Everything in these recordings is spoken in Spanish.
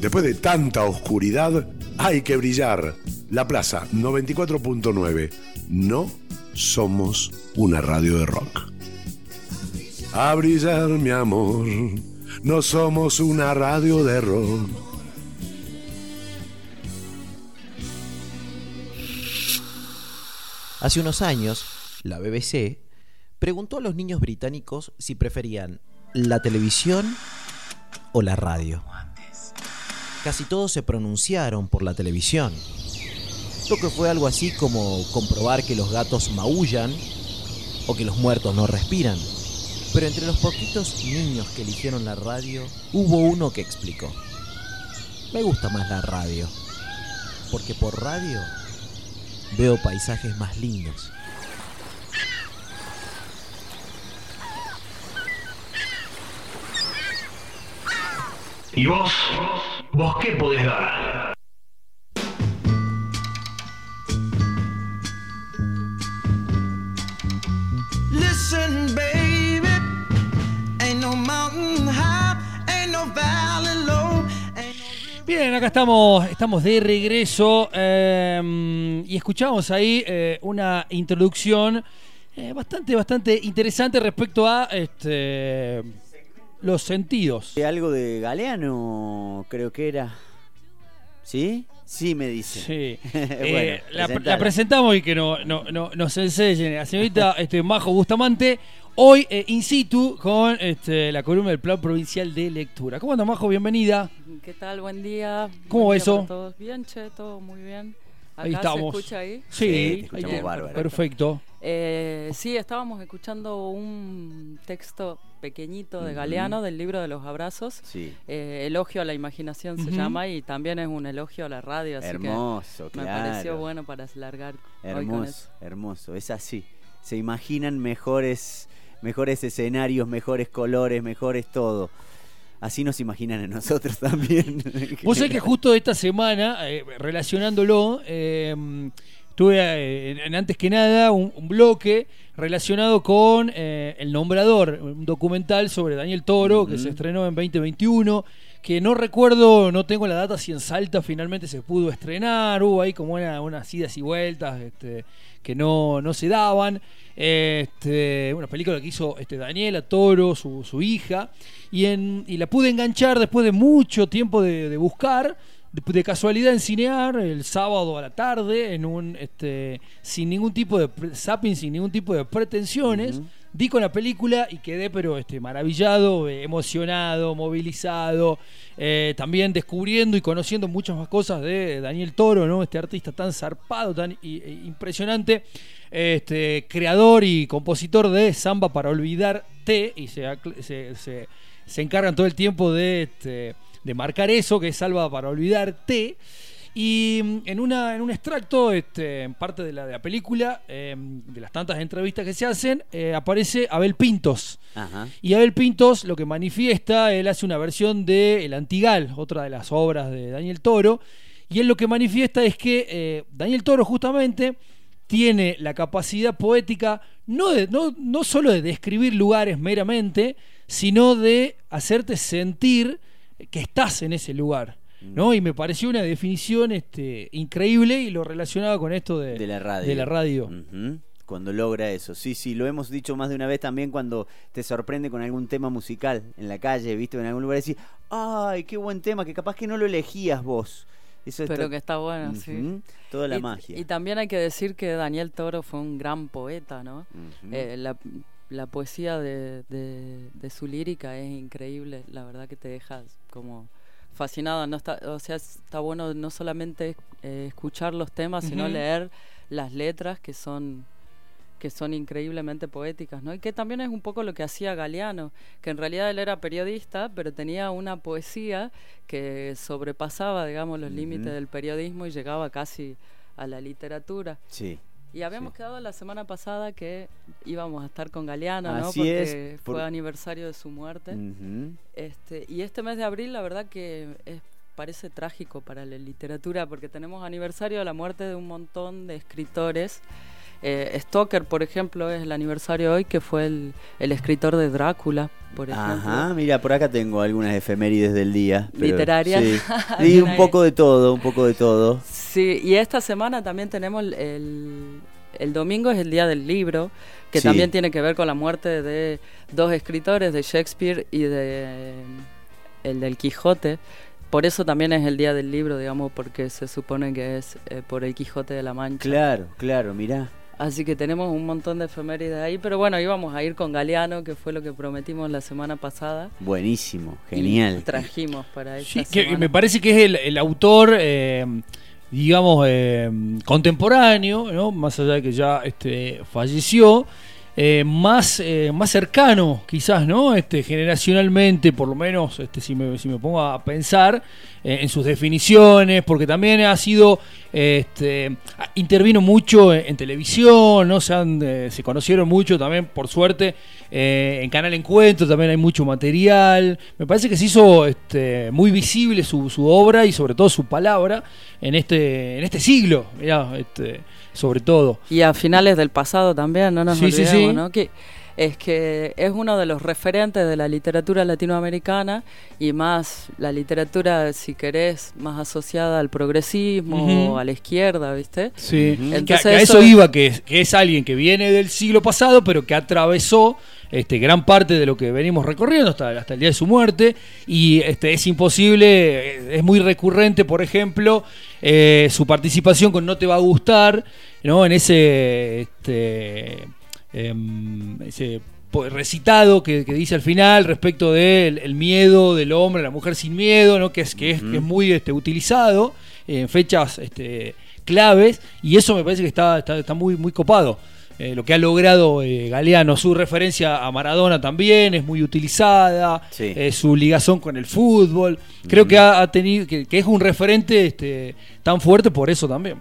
Después de tanta oscuridad, hay que brillar. La Plaza 94.9. No somos una radio de rock. A brillar, mi amor. No somos una radio de rock. Hace unos años, la BBC preguntó a los niños británicos si preferían la televisión o la radio. Casi todos se pronunciaron por la televisión. Lo que fue algo así como comprobar que los gatos maullan o que los muertos no respiran. Pero entre los poquitos niños que eligieron la radio, hubo uno que explicó. Me gusta más la radio, porque por radio veo paisajes más lindos. ¿Y vos? ¿Vos qué podés dar? Listen, baby, ain't no mountain high, ain't no valley low. Bien, acá estamos, estamos de regreso eh, y escuchamos ahí eh, una introducción eh, bastante, bastante interesante respecto a este, los sentidos. De algo de Galeano, creo que era. ¿Sí? Sí, me dice. Sí. bueno, Eh, la, presentamos y que no, no, no- nos enseñe la señorita este, Majo Bustamante. Hoy eh, in situ con este, la columna del Plan Provincial de Lectura. ¿Cómo anda Majo? Bienvenida. ¿Qué tal? Buen día. ¿Cómo Buen va día eso? todos. Bien, che, todo muy bien. Acá Ahí estamos. ¿Se escucha ahí? Sí, bárbaro. Perfecto. Eh, sí, estábamos escuchando un texto pequeñito de Galeano del libro de los abrazos. Sí. Eh, elogio a la imaginación se llama y también es un elogio a la radio. Así Hermoso, que me claro. pareció bueno para largar hoy con Hermoso, eso. hermoso. Es así. Se imaginan mejores, mejores escenarios, mejores colores, mejores todo. Así nos imaginan a nosotros también. Vos sabés que justo esta semana, eh, relacionándolo, eh, tuve eh, en- antes que nada un, un bloque relacionado con eh, El Nombrador, un documental sobre Daniel Toro que se estrenó en 2021. Que no recuerdo, no tengo la data si en Salta finalmente se pudo estrenar, hubo ahí como una- unas idas y vueltas este, que no, no se daban. Este, una película que hizo este, Daniela Toro, su, su hija, y, en, y la pude enganchar después de mucho tiempo de, de buscar, de, casualidad en Cinear, el sábado a la tarde, en un este, sin ningún tipo de zapping, sin ningún tipo de pretensiones. Di con la película y quedé pero este, maravillado, eh, emocionado, movilizado, eh, también descubriendo y conociendo muchas más cosas de Daniel Toro, ¿no? Este artista tan zarpado, tan e impresionante, este, creador y compositor de Samba para olvidarte y se, se- se encargan todo el tiempo de, este, de marcar eso, que es Salva para olvidarte. Y mm, en, una, en un extracto, este, en parte de la, de la película, eh, de las tantas entrevistas que se hacen, eh, aparece Abel Pintos. Ajá. Y Abel Pintos lo que manifiesta, él hace una versión de El Antigal, otra de las obras de Daniel Toro, y él lo que manifiesta es que eh, Daniel Toro justamente tiene la capacidad poética no, de, no, no solo de describir lugares meramente, sino de hacerte sentir que estás en ese lugar. ¿No? Y me pareció una definición este, increíble y lo relacionaba con esto de, De la radio. de la radio. Cuando logra eso. Sí, sí, lo hemos dicho más de una vez también cuando te sorprende con algún tema musical en la calle, viste, en algún lugar y decís, ay, qué buen tema, que capaz que no lo elegías vos. Eso Pero está- que está bueno, sí. Toda la y, magia. Y también hay que decir que Daniel Toro fue un gran poeta, ¿no? Eh, la, la poesía de, de- de su lírica es increíble, la verdad que te deja como fascinada. No está, o sea, está bueno no solamente eh, escuchar los temas, sino leer las letras que son que son increíblemente poéticas, ¿no? Y que también es un poco lo que hacía Galeano, que en realidad él era periodista, pero tenía una poesía que sobrepasaba, digamos, los límites del periodismo y llegaba casi a la literatura. Sí. Y habíamos Sí. quedado la semana pasada que íbamos a estar con Galeano, ¿no? Porque es, fue aniversario de su muerte. Este, y este mes de abril, la verdad que es, parece trágico para la literatura, porque tenemos aniversario de la muerte de un montón de escritores Eh, Stoker, por ejemplo, es el aniversario hoy, que fue el, el escritor de Drácula, por ejemplo. Ajá, mira, por acá tengo algunas efemérides del día. pero- Literarias. Sí, Bien un poco de todo, un poco de todo. Sí, y esta semana también tenemos el, el, el domingo es el día del libro, que Sí. también tiene que ver con la muerte de dos escritores, de Shakespeare y de el del Quijote. Por eso también es el día del libro, digamos, porque se supone que es eh, por el Quijote de la Mancha. Claro, claro, mirá. Así que tenemos un montón de efemérides ahí, pero bueno, íbamos a ir con Galeano, que fue lo que prometimos la semana pasada. Buenísimo, y genial. trajimos para esta Sí, que me parece que es el, el autor, eh, digamos, eh, contemporáneo, ¿no? más allá de que ya este, falleció, eh, más, eh, más cercano quizás, ¿no? Este, generacionalmente, por lo menos, este, si, me, si me pongo a pensar eh, en sus definiciones, porque también ha sido, este, intervino mucho en, televisión, ¿no? Se, han, eh, se conocieron mucho también, por suerte, en Canal Encuentro también hay mucho material. Me parece que se hizo este, muy visible su, su obra y sobre todo su palabra en este, en este siglo, mirá, este, sobre todo. Y a finales del pasado también, no nos Sí, sí, olvidemos, sí. ¿no? Que es que es uno de los referentes de la literatura latinoamericana y más la literatura, si querés, más asociada al progresismo Ujú. o a la izquierda, ¿viste? Sí, que, Entonces que a eso eso es- iba, que, es- que es alguien que viene del siglo pasado, pero que atravesó este, gran parte de lo que venimos recorriendo hasta, hasta el día de su muerte. Y este, es imposible, eh, es muy recurrente, por ejemplo, eh, su participación con No Te Va a Gustar, ¿no? en ese, este, em, ese recitado que, que dice al final respecto del el miedo del hombre, la mujer sin miedo, ¿no? que, es, que, es, que es muy este, utilizado en fechas este, claves y eso me parece que está, está, está muy, muy copado. Eh, lo que ha logrado eh, Galeano, su referencia a Maradona también es muy utilizada, Sí. eh, su ligazón con el fútbol, creo que ha, ha tenido, que, que es un referente este, tan fuerte por eso también.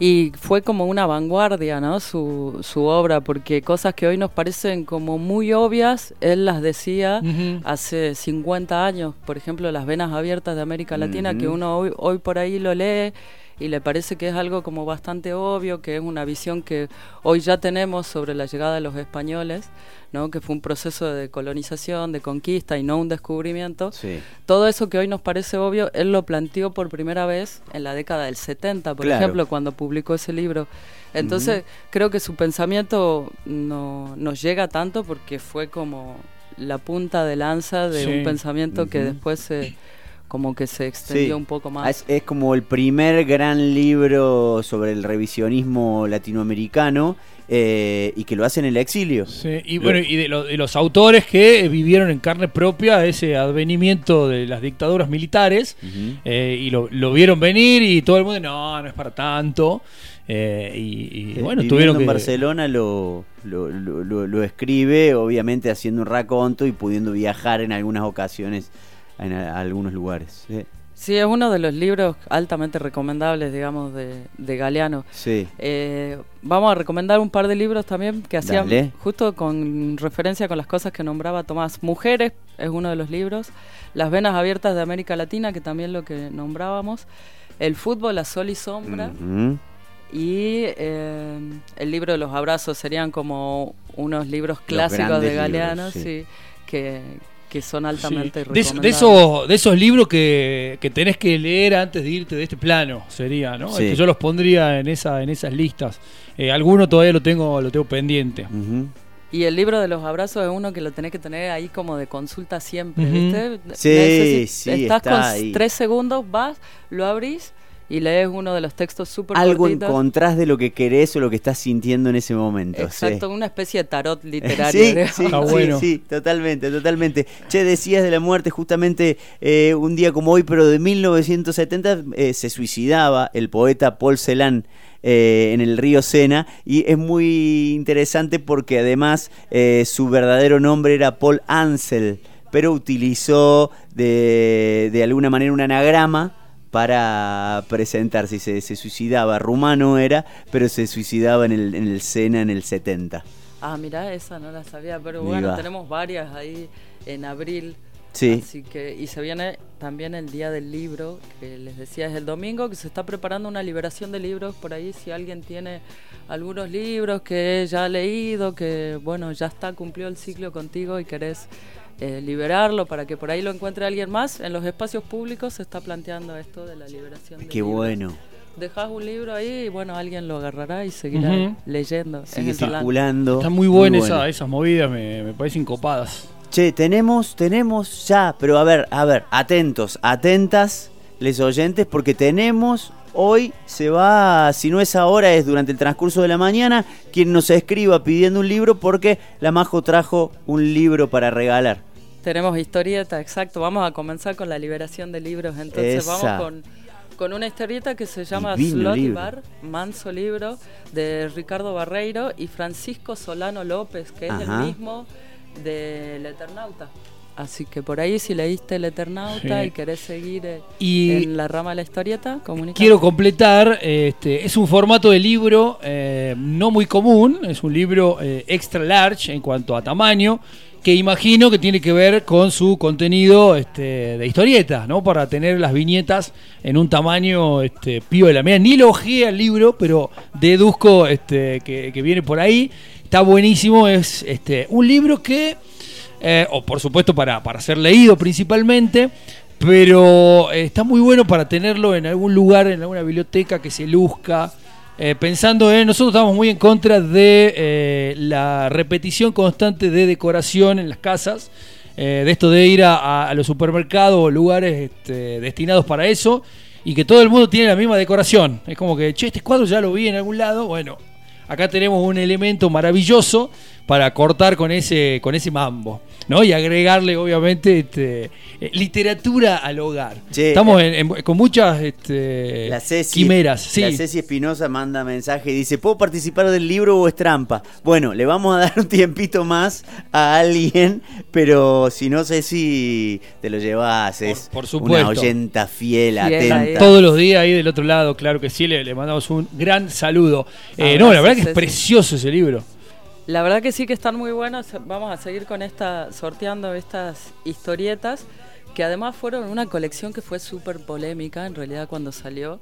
Y fue como una vanguardia, ¿no? Su, su obra, porque cosas que hoy nos parecen como muy obvias, él las decía Ujú. hace 50 años. Por ejemplo, las venas abiertas de América Latina, que Ujú. uno hoy, hoy por ahí lo lee y le parece que es algo como bastante obvio, que es una visión que hoy ya tenemos sobre la llegada de los españoles, ¿no? Que fue un proceso de colonización, de conquista y no un descubrimiento. Sí. Todo eso que hoy nos parece obvio, él lo planteó por primera vez en la década del 70, por Claro. ejemplo, cuando publicó ese libro. Entonces, creo que su pensamiento no, nos llega tanto porque fue como la punta de lanza de Sí. un pensamiento que después se como que se extendió Sí. un poco más. Es, es como el primer gran libro sobre el revisionismo latinoamericano eh, y que lo hace en el exilio. Sí, y bueno, y de, lo- de los autores que eh, vivieron en carne propia ese advenimiento de las dictaduras militares Ujú. eh, y lo, lo vieron venir y todo el mundo, no, no es para tanto. eh, y, y, Eh, bueno, viviendo tuvieron en que... Barcelona lo, lo, lo- lo- lo escribe, obviamente haciendo un raconto y pudiendo viajar en algunas ocasiones en a- algunos lugares. Sí, Sí, es uno de los libros altamente recomendables, digamos, de, de Galeano. sí. Eh, vamos a recomendar un par de libros también que hacían Dale. justo con referencia con las cosas que nombraba Tomás. Mujeres es uno de los libros. Las venas abiertas de América Latina, que también lo que nombrábamos. El fútbol a sol y sombra. Y eh, el libro de los abrazos serían como unos libros clásicos de Galeano, libros, sí. sí, que, que son Sí. altamente recomendables. de esos, de esos libros que, que tenés que leer antes de irte de este plano, sería, ¿no? Sí. Este, yo los pondría en esa, en esas listas. Eh, alguno todavía lo tengo, lo tengo pendiente. Y el libro de los abrazos es uno que lo tenés que tener ahí como de consulta siempre. ¿viste? Sí, Necesi- sí, Estás está con ahí. tres segundos, vas, lo abrís y lees uno de los textos súper Algo cortitos. encontrás de lo que querés o lo que estás sintiendo en ese momento. sí. Exacto, una especie de tarot literario. Sí, sí, Está sí, bueno. sí, totalmente, totalmente. Che, decías de la muerte, justamente eh, un día como hoy, pero de 1970, eh, se suicidaba el poeta Paul Celan eh, en el río Sena y es muy interesante porque además eh, su verdadero nombre era Paul Ansel, pero utilizó de, de alguna manera un anagrama para presentarse y se, se suicidaba, rumano era, pero se suicidaba en el, en el Sena en el 70. Ah, mirá, esa no la sabía, pero Ahí bueno, tenemos varias ahí en abril. Sí. Así que, y se viene también el día del libro, que les decía es el domingo, que se está preparando una liberación de libros por ahí. Si alguien tiene algunos libros que ya ha leído, que bueno, ya está, cumplió el ciclo contigo y querés eh, liberarlo para que por ahí lo encuentre alguien más, en los espacios públicos se está planteando esto de la liberación de Qué libros. bueno. Dejas un libro ahí y bueno, alguien lo agarrará y seguirá leyendo. Es Sigue plan. circulando. Están muy buenas bueno. esa- esas movidas, me, me parecen copadas. Che, tenemos, tenemos ya, pero a ver, a ver, atentos, atentas, les oyentes, porque tenemos, hoy se va, si no es ahora, es durante el transcurso de la mañana, quien nos escriba pidiendo un libro, porque la Majo trajo un libro para regalar. Tenemos historieta, exacto. Vamos a comenzar con la liberación de libros. Entonces Esa. vamos con, con una historieta que se llama Divino Slot y libro. Bar, Manso Libro, de Ricardo Barreiro y Francisco Solano López, que es el mismo del Eternauta. Así que por ahí si leíste el Eternauta Sí. y querés seguir eh, Y en la rama de la historieta, comunica. quiero completar, este, es un formato de libro eh, no muy común, es un libro eh, extra large en cuanto a tamaño, que imagino que tiene que ver con su contenido este, de historieta, ¿no? Para tener las viñetas en un tamaño este, piola. Mira, ni lo al libro, pero deduzco este, que, que viene por ahí. Está buenísimo, es este, un libro que, eh, o por supuesto para, para ser leído principalmente, pero eh, está muy bueno para tenerlo en algún lugar, en alguna biblioteca que se luzca. Eh, pensando en, nosotros estamos muy en contra de eh, la repetición constante de decoración en las casas, de esto de ir a- a los supermercados o lugares este, destinados para eso, y que todo el mundo tiene la misma decoración. Es como que, che, este cuadro ya lo vi en algún lado, bueno, acá tenemos un elemento maravilloso para cortar con ese, con ese mambo, ¿no? Y agregarle, obviamente, este, eh, literatura al hogar. Che, Estamos eh, en- en- con muchas este, La Ceci, quimeras, sí. La Ceci Espinosa manda mensaje y dice, ¿puedo participar del libro o es trampa? Bueno, le vamos a dar un tiempito más a alguien, pero si no sé si te lo llevas, es por supuesto. una oyenta fiel, atenta. Todos los días ahí del otro lado, claro que sí, le, le mandamos un gran saludo. Eh, no, la verdad que es precioso ese libro. La verdad que sí que están muy buenos. Vamos a seguir con esta, sorteando estas historietas, que además fueron una colección que fue súper polémica en realidad cuando salió,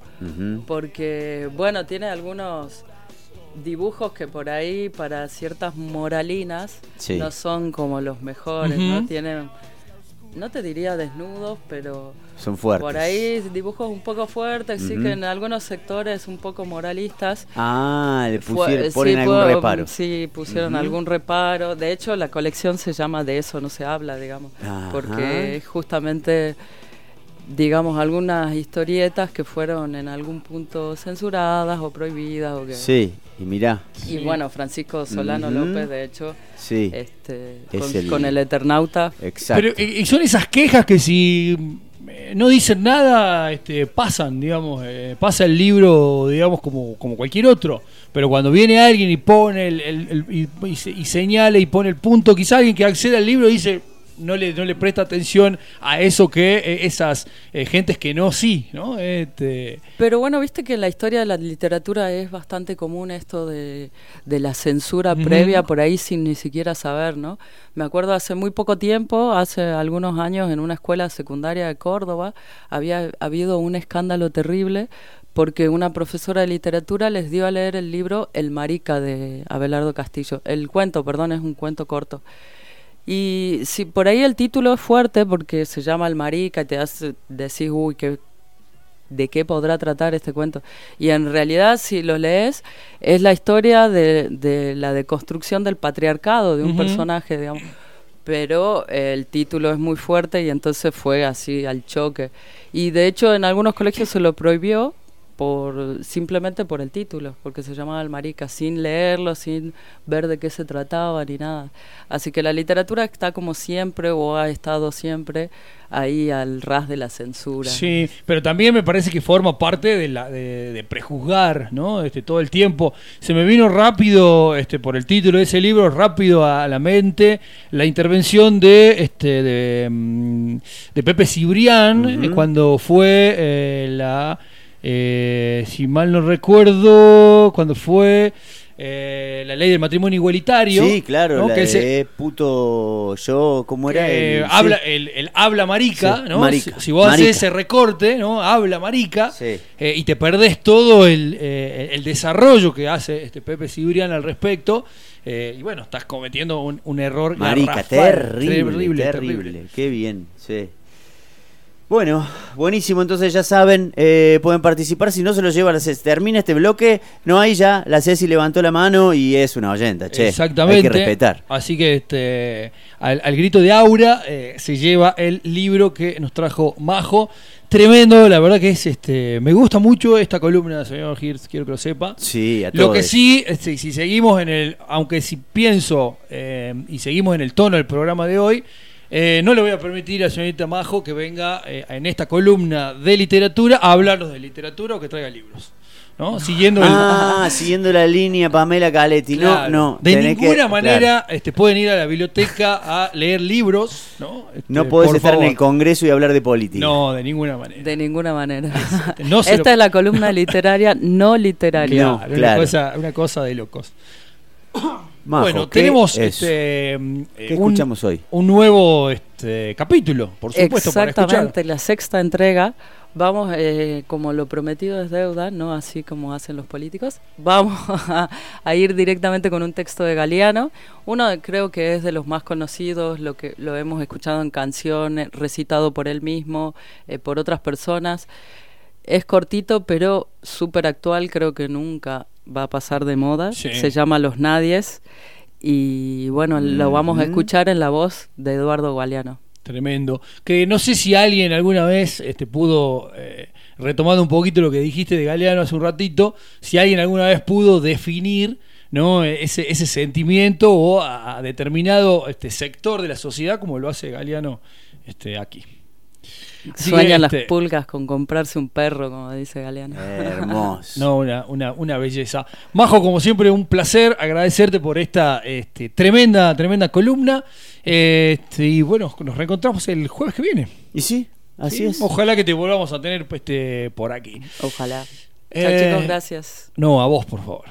porque, bueno, tiene algunos dibujos que por ahí para ciertas moralinas Sí. no son como los mejores, ¿no? Tienen, no te diría desnudos, pero Son fuertes. por ahí dibujos un poco fuertes, sí que en algunos sectores un poco moralistas. Ah, le pusieron, sí, algún reparo. Sí, pusieron algún reparo. De hecho, la colección se llama De eso no se habla, digamos. Ajá. Porque es justamente, digamos, algunas historietas que fueron en algún punto censuradas o prohibidas. O que... Sí, y mirá, Y bueno, Francisco Solano. López, de hecho, sí, este, Es con, el- con el Eternauta. exacto. Pero y son esas quejas que si eh, no dicen nada, este, pasan, digamos, eh, pasa el libro, digamos, como, como cualquier otro. Pero cuando viene alguien y pone el, el- el- y, y señala y pone el punto, quizá alguien que accede al libro dice no le, no le presta atención a eso que eh, esas eh, gentes que no sí, ¿no? Este, Pero bueno, viste que en la historia de la literatura es bastante común esto de, de la censura previa por ahí sin ni siquiera saber, ¿no? Me acuerdo hace muy poco tiempo, hace algunos años, en una escuela secundaria de Córdoba, había habido un escándalo terrible porque una profesora de literatura les dio a leer el libro El Marica de Abelardo Castillo. El cuento, perdón, es un cuento corto. Y si por ahí el título es fuerte porque se llama El Marica y te hace decir, uy, qué de qué podrá tratar este cuento. Y en realidad, si lo lees, es la historia de, de la deconstrucción del patriarcado, de un personaje, digamos. Pero eh, el título es muy fuerte y entonces fue así al choque. Y de hecho, en algunos colegios se lo prohibió por simplemente por el título, porque se llamaba El Marica, sin leerlo, sin ver de qué se trataba ni nada. Así que la literatura está como siempre o ha estado siempre ahí al ras de la censura. Sí, pero también me parece que forma parte de, la, de, de prejuzgar, ¿no? Este, todo el tiempo. Se me vino rápido, este, por el título de ese libro, rápido a la mente la intervención de, este, de, mm, de Pepe Cibrián eh, cuando fue eh, la, eh, si mal no recuerdo, cuando fue eh, la ley del matrimonio igualitario. Sí, claro, ¿no? la que puto yo, ¿cómo era? que El- sí. habla, el, el habla marica, Sí, ¿no? marica, Si, si vos haces ese recorte, ¿no? Habla marica, Sí. eh, y te perdés todo el, eh, el desarrollo que hace este Pepe Cibrián al respecto. eh, y bueno, estás cometiendo un, un error Marica, garrafal, terrible, terrible, Qué bien, sí. Bueno, buenísimo, entonces ya saben, eh, pueden participar, si no se lo lleva la Ceci. Termina este bloque, no hay ya, la Ceci levantó la mano y es una oyenta, che. Exactamente. Hay que respetar. Así que este, al, al grito de Aura eh, se lleva el libro que nos trajo Majo. Tremendo, la verdad que es este. Me gusta mucho esta columna, señor Hirsch, quiero que lo sepa. Sí, a Lo que todos. sí, este, si seguimos en el. Aunque si pienso eh, y seguimos en el tono del programa de hoy, eh, no le voy a permitir a señorita Majo que venga eh, en esta columna de literatura a hablarnos de literatura o que traiga libros. ¿No? Siguiendo el. Ah, siguiendo la línea Pamela Caletti. Claro. No, no. De que- ninguna manera claro. este, pueden ir a la biblioteca a leer libros, ¿no? Este, No podés estar en el Congreso y hablar de política. No, de ninguna manera. De ninguna manera. No se Esta lo- es la columna literaria no literaria. No, Claro, Una, claro. cosa, una cosa de locos. Majo, bueno, ¿qué tenemos es? este, ¿Qué un, escuchamos hoy? un nuevo este, capítulo, por supuesto, para. Exactamente, la sexta entrega. Vamos, eh, como lo prometido es deuda, no así como hacen los políticos, vamos a, a ir directamente con un texto de Galeano. Uno de- creo que es de los más conocidos, lo que lo hemos escuchado en canciones, recitado por él mismo, eh, por otras personas. Es cortito, pero súper actual, creo que nunca va a pasar de moda. Sí. Se llama Los Nadies. Y bueno, lo vamos a escuchar en la voz de Eduardo Galeano. Tremendo. Que no sé si alguien alguna vez este, pudo, eh, retomando un poquito lo que dijiste de Galeano hace un ratito, si alguien alguna vez pudo definir ¿no? ese, ese sentimiento o a, a determinado este, sector de la sociedad como lo hace Galeano este, aquí. Sueñan las este, pulgas con comprarse un perro, como dice Galeano. Hermoso. No, una, una, una belleza. Majo, como siempre, un placer agradecerte por esta este, tremenda, tremenda columna. Este, y bueno, nos reencontramos el jueves que viene. ¿Y sí? Así Sí, es. Ojalá que te volvamos a tener pues, este, por aquí. Ojalá. Eh, Chao, chicos, gracias. No, a vos, por favor.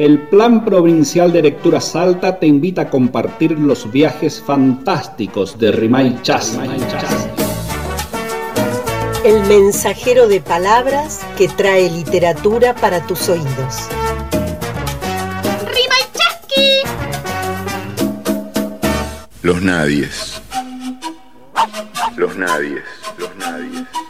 El Plan Provincial de Lectura Salta te invita a compartir los viajes fantásticos de Rimay Chasna. El mensajero de palabras que trae literatura para tus oídos. Nadies. Los nadies. Los nadies. Los nadies.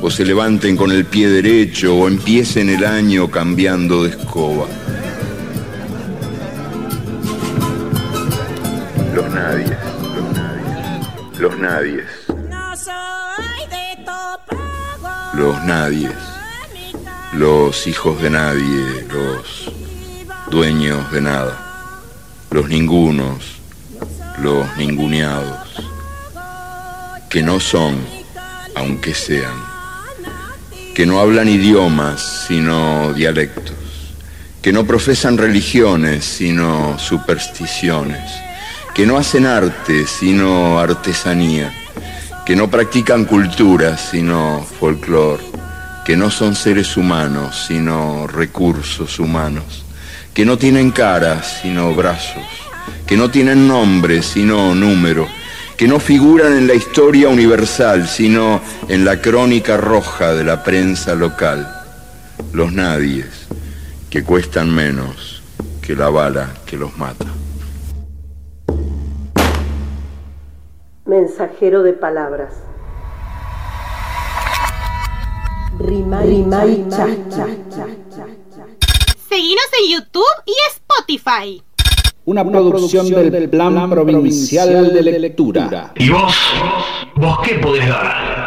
o se levanten con el pie derecho, o empiecen el año cambiando de escoba. Los nadies, los nadies, los nadies, los nadies, los hijos de nadie, los dueños de nada, los ningunos, los ninguneados que no son, aunque sean, que no hablan idiomas, sino dialectos, que no profesan religiones, sino supersticiones, que no hacen arte, sino artesanía, que no practican cultura, sino folclore, que no son seres humanos, sino recursos humanos, que no tienen caras, sino brazos, que no tienen nombre, sino número, que no figuran en la historia universal, sino en la crónica roja de la prensa local. Los nadies, que cuestan menos que la bala que los mata. Mensajero de palabras. Rimay, Chasna. Seguinos en YouTube y Spotify. Una producción del Plan Provincial de Lectura. ¿Y vos? ¿Vos qué podés dar?